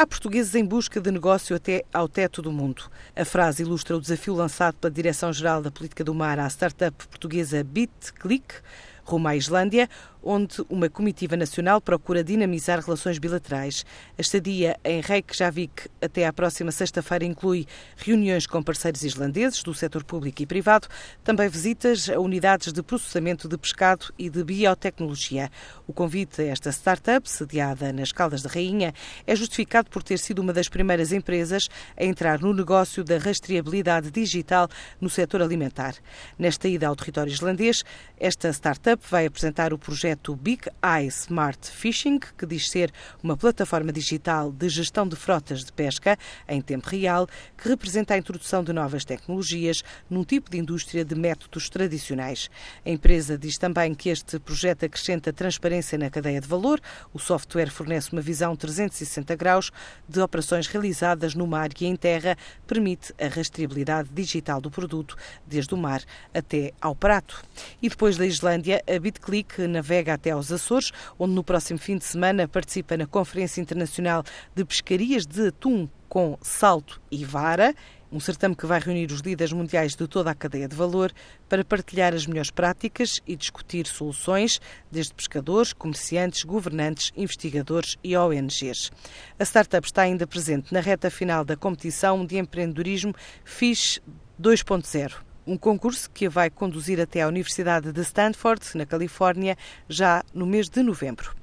Há portugueses em busca de negócio até ao teto do mundo. A frase ilustra o desafio lançado pela Direção-Geral da Política do Mar à startup portuguesa BitClick, rumo à Islândia, onde uma comitiva nacional procura dinamizar relações bilaterais. A estadia em Reykjavik até à próxima sexta-feira inclui reuniões com parceiros islandeses do setor público e privado, também visitas a unidades de processamento de pescado e de biotecnologia. O convite a esta startup, sediada nas Caldas da Rainha, é justificado por ter sido uma das primeiras empresas a entrar no negócio da rastreabilidade digital no setor alimentar. Nesta ida ao território islandês, esta startup vai apresentar o projeto Big Eye Smart Fishing, que diz ser uma plataforma digital de gestão de frotas de pesca em tempo real, que representa a introdução de novas tecnologias num tipo de indústria de métodos tradicionais. A empresa diz também que este projeto acrescenta transparência na cadeia de valor. O software fornece uma visão 360 graus de operações realizadas no mar e em terra, permite a rastreabilidade digital do produto, desde o mar até ao prato. E depois da Islândia, a BitClick navega até aos Açores, onde no próximo fim de semana participa na Conferência Internacional de Pescarias de Atum com salto e vara, um certame que vai reunir os líderes mundiais de toda a cadeia de valor para partilhar as melhores práticas e discutir soluções, desde pescadores, comerciantes, governantes, investigadores e ONGs. A startup está ainda presente na reta final da competição de empreendedorismo FISH 2.0 um concurso que a vai conduzir até à Universidade de Stanford, na Califórnia, já no mês de novembro.